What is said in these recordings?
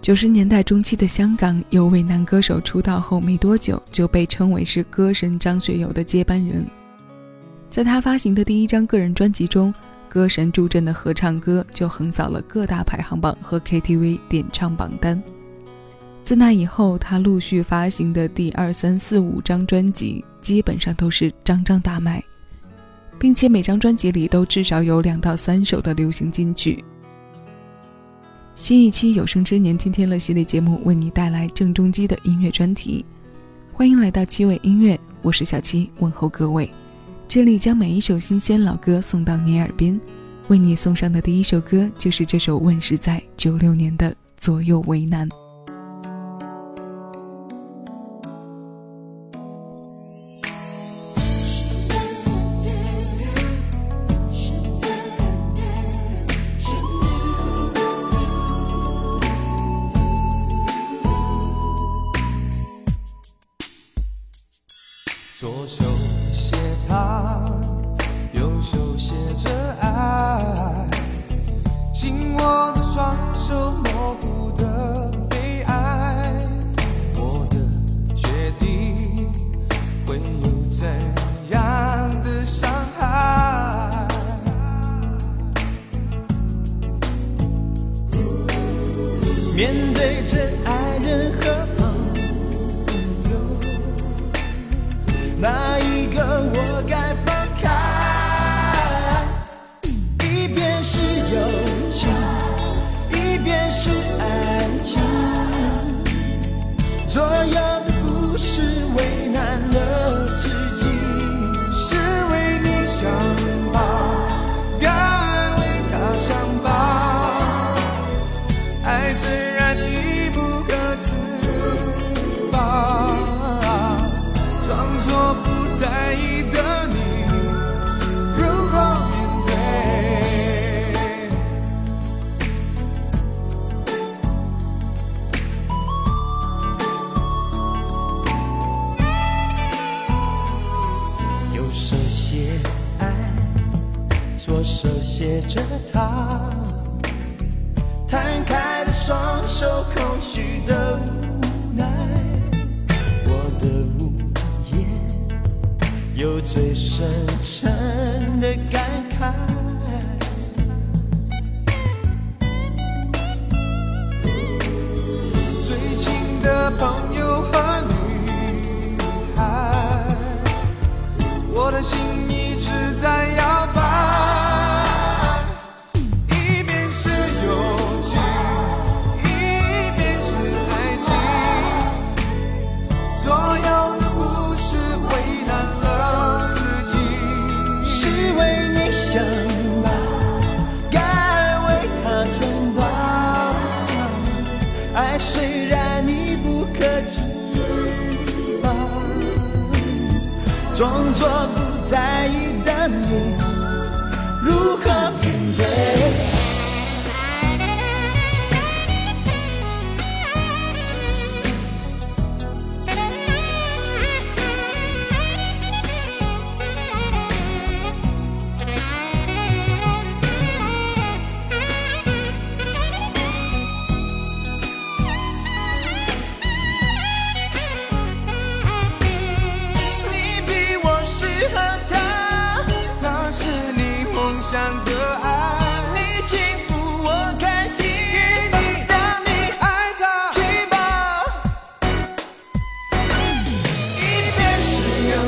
九十年代中期的香港，有位男歌手出道后没多久就被称为是歌神张学友的接班人。在他发行的第一张个人专辑中，歌神助阵的合唱歌就横扫了各大排行榜和 KTV 点唱榜单。自那以后，他陆续发行的第二、三、四、五张专辑基本上都是张张大卖，并且每张专辑里都至少有两到三首的流行金曲。新一期有生之年天天乐系列节目为你带来郑中基的音乐专题，欢迎来到七味音乐，我是小七，问候各位。这里将每一首新鲜老歌送到你耳边，为你送上的第一首歌就是这首问世在九六年的《左右为难》。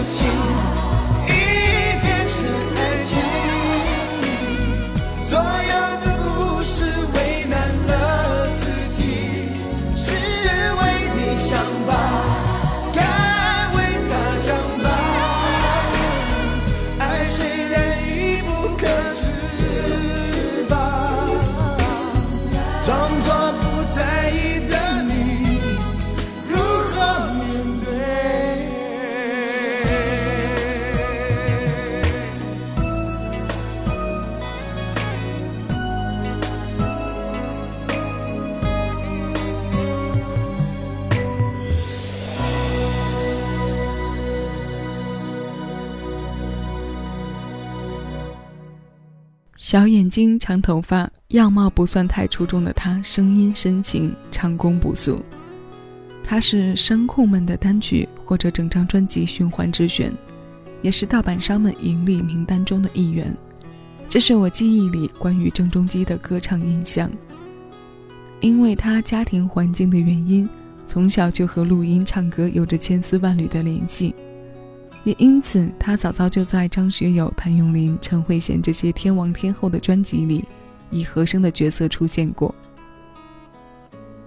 情。小眼睛、长头发，样貌不算太出众的他，声音深情，唱功不俗。他是声控们的单曲或者整张专辑循环之选，也是盗版商们盈利名单中的一员。这是我记忆里关于郑中基的歌唱印象。因为他家庭环境的原因，从小就和录音唱歌有着千丝万缕的联系，也因此他早早就在张学友、谭咏麟、陈慧娴这些天王天后的专辑里，以和声的角色出现过。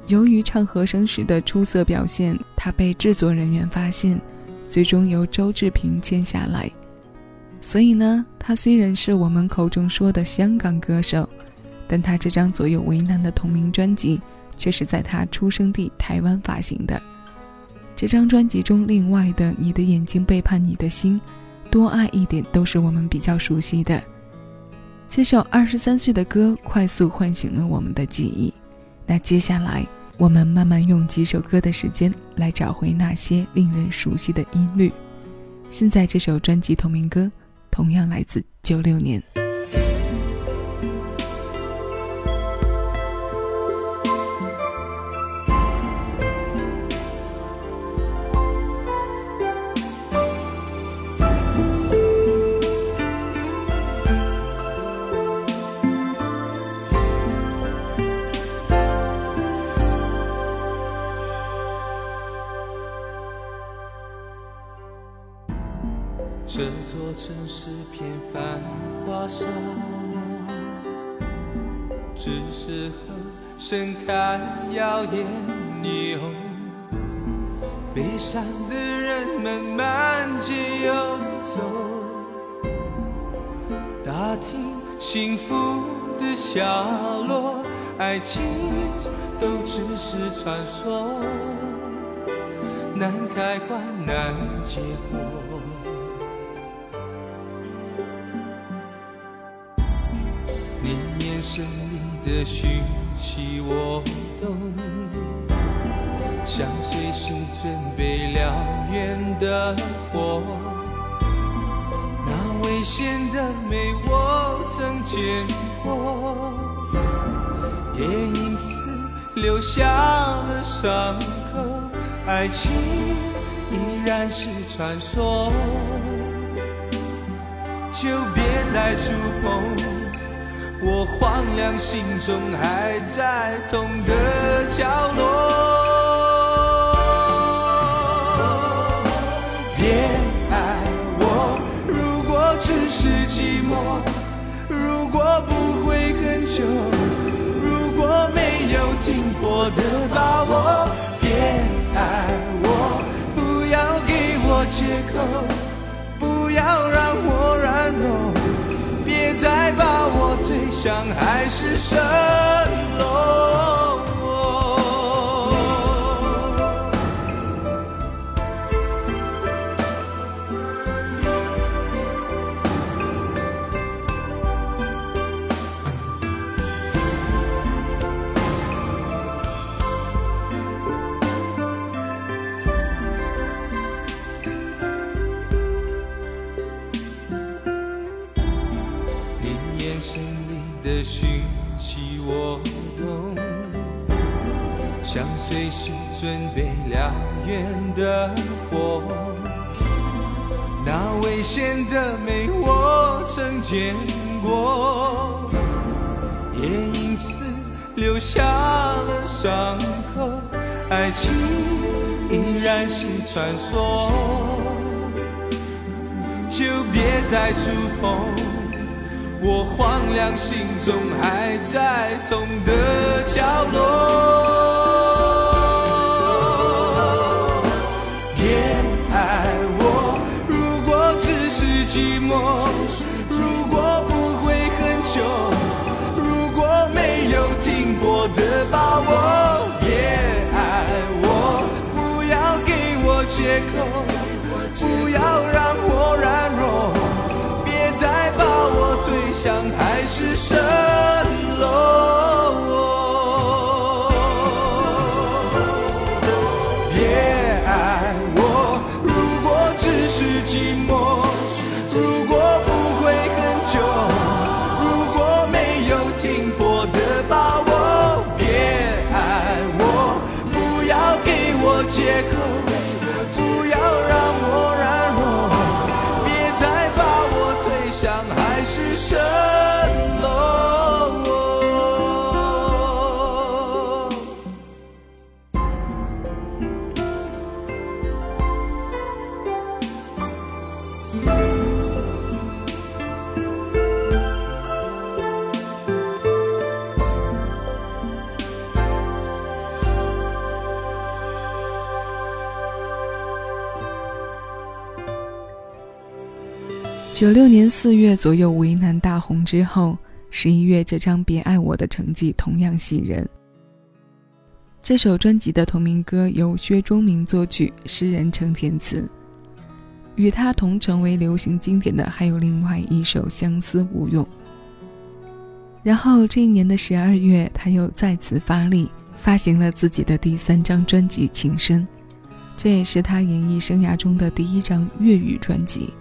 由于唱和声时的出色表现，他被制作人员发现，最终由周志平签下来。所以呢，他虽然是我们口中说的香港歌手，但他这张左右为难的同名专辑却是在他出生地台湾发行的。这张专辑中，另外的《你的眼睛背叛你的心》，多爱一点都是我们比较熟悉的。这首二十三岁的歌，快速唤醒了我们的记忆。那接下来，我们慢慢用几首歌的时间来找回那些令人熟悉的音律。现在这首专辑同名歌，同样来自九六年。耀眼霓虹。悲伤的人们满街游走，打听幸福的下落，爱情都只是传说，难开花难结果。你眼神里的讯息我懂，像随时准备燎原的火，那危险的美我曾见过，也因此留下了伤口。爱情依然是传说，就别再触碰。我荒凉心中还在痛的角落，别爱我。如果只是寂寞，如果不会很久，如果没有停泊的把握，别爱我。不要给我借口，不要让我软弱。再把我推向海市蜃楼。准备燎原的火，那危险的美我曾见过，也因此留下了伤口。爱情依然是传说，就别再触碰。我荒凉心中还在痛的角落，借口，不要让我软弱。别再把我推向海市蜃九六年四月左右，《为难》大红之后，十一月这张《别爱我》的成绩同样喜人。这首专辑的同名歌由薛忠明作曲，诗人程填词。与他同成为流行经典的还有另外一首《相思无用》。然后这一年的十二月，他又再次发力，发行了自己的第三张专辑《情深》，这也是他演艺生涯中的第一张粤语专辑。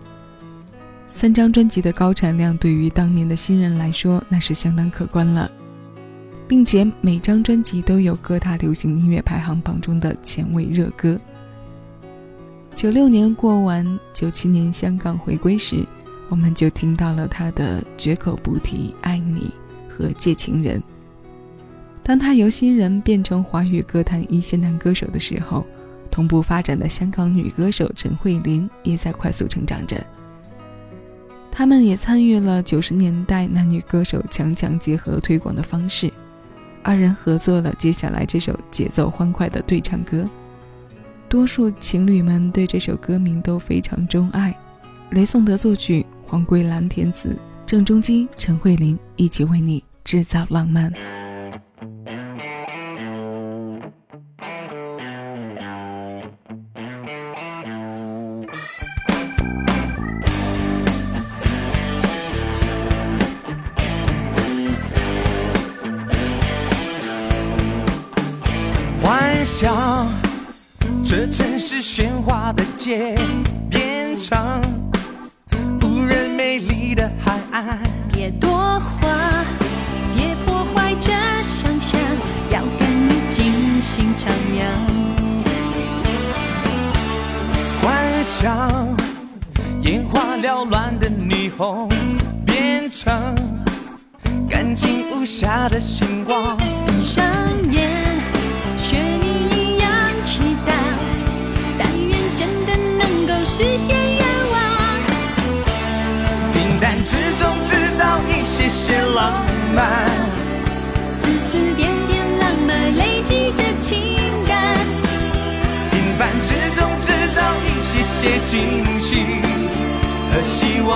三张专辑的高产量，对于当年的新人来说，那是相当可观了。并且每张专辑都有各大流行音乐排行榜中的前卫热歌。九六年过完，九七年香港回归时，我们就听到了他的绝口不提爱你和借情人。当他由新人变成华语歌坛一线男歌手的时候，同步发展的香港女歌手陈慧琳也在快速成长着。他们也参与了九十年代男女歌手强强结合推广的方式。二人合作了接下来这首节奏欢快的对唱歌，多数情侣们对这首歌名都非常钟爱。雷颂德作曲，黄桂兰填词，郑中基、陈慧琳一起为你制造浪漫。喧哗的街变成无人美丽的海岸。别多话，别破坏这想象，要跟你尽兴徜徉。幻想，眼花缭乱的霓虹变成干净无瑕的星光。闭上眼。实现愿望，平淡之中制造一些些浪漫，丝丝点点浪漫累积着情感，平凡之中制造一些些惊喜和希望，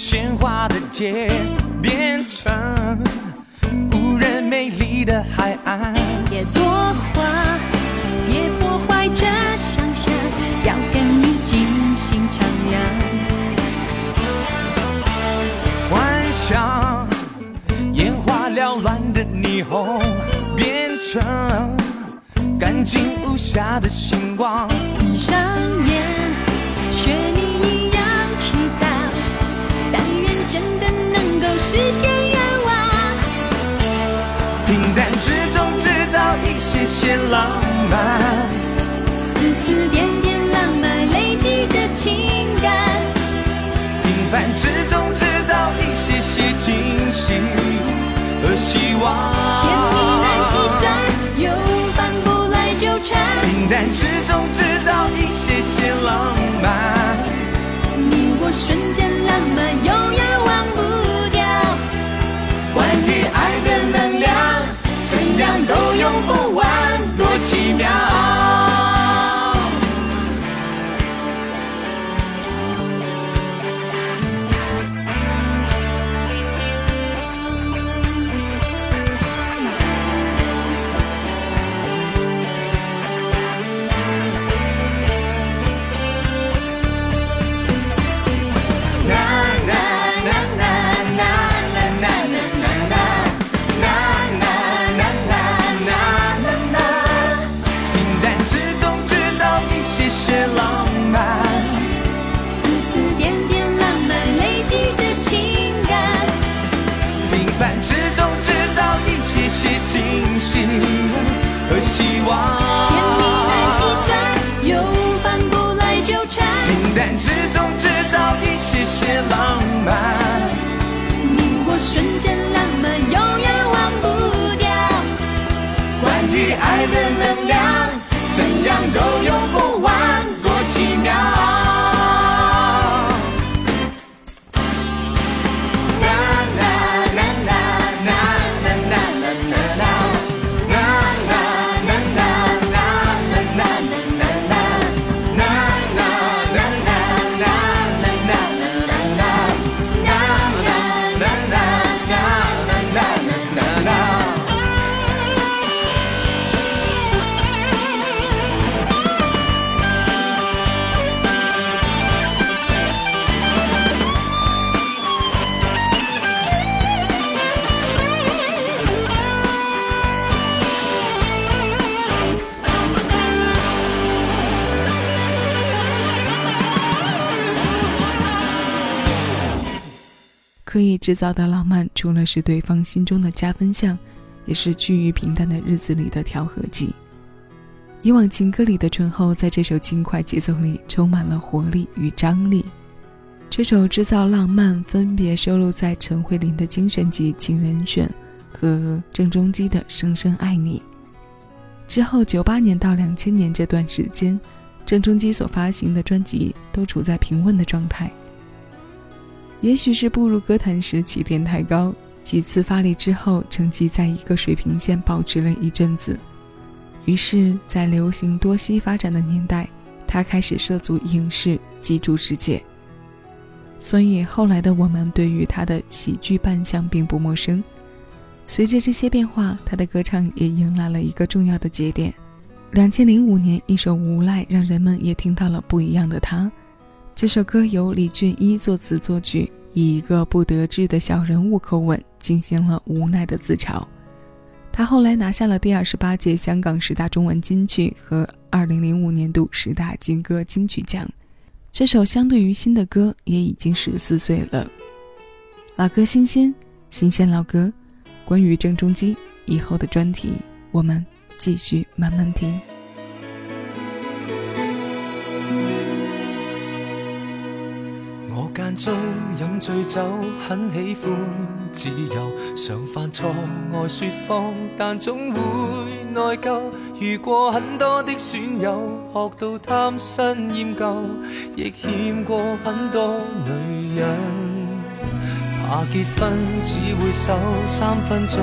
喧哗的街变成无人美丽的海岸。别多话，别破坏这想象，要跟你尽兴徜徉。幻想，眼花缭乱的霓虹变成干净无瑕的星光，关于爱的能量，怎样都用不。刻意制造的浪漫，除了是对方心中的加分项，也是趋于平淡的日子里的调和剂。以往情歌里的醇厚，在这首轻快节奏里充满了活力与张力。这首《制造浪漫》分别收录在陈慧琳的精选集《情人选》和郑中基的《深深爱你》。之后，九八年到两千年这段时间，郑中基所发行的专辑都处在平稳的状态。也许是步入歌坛时起点太高，几次发力之后，成绩在一个水平线保持了一阵子。于是，在流行多栖发展的年代，他开始涉足影视、记住世界。所以后来的我们对于他的喜剧扮相并不陌生。随着这些变化，他的歌唱也迎来了一个重要的节点。两千零五年，一首《无赖》让人们也听到了不一样的他。这首歌由李俊一作词作曲，以一个不得志的小人物口吻进行了无奈的自嘲。他后来拿下了第二十八届香港十大中文金曲和二零零五年度十大金歌金曲奖。这首相对于新的歌也已经十四岁了，老歌新鲜，新鲜老歌。关于郑中基以后的专题，我们继续慢慢听。间中饮醉酒，很喜欢自由，常犯错爱说谎，但总会内疚。遇过很多的损友，学到贪新厌旧，亦欠过很多女人。怕结婚只会守三分钟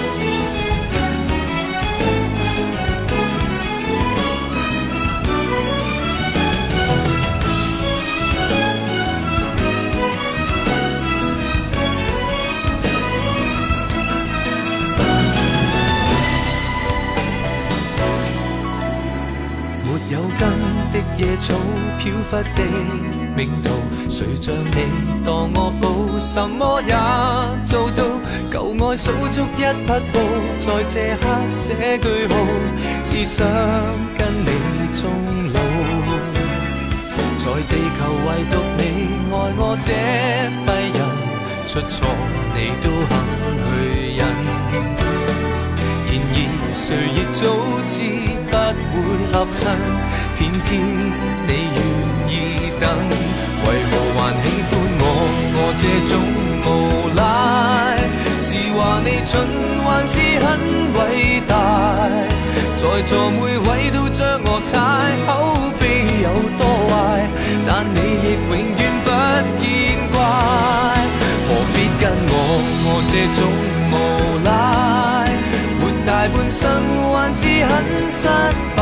草飘忽的命途，谁像你当我宝，什么也做到。旧爱数足一匹布，在这刻写句号，只想跟你终老。在地球唯独你爱我这废人，出错你都肯去忍。然而谁亦早知不会合衬。偏偏你愿意等，为何还喜欢我？我这种无赖，是话你蠢还是很伟大？在座每位都将我踩，口碑有多坏，但你亦永远不见怪。何必跟我？我这种无赖，活大半生还是很失败。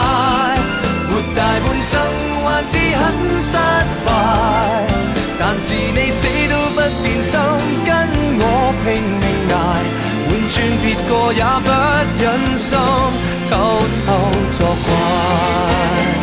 大半生还是很失败，但是你死都不变心，跟我拼命挨，换转别个也不忍心偷偷作怪。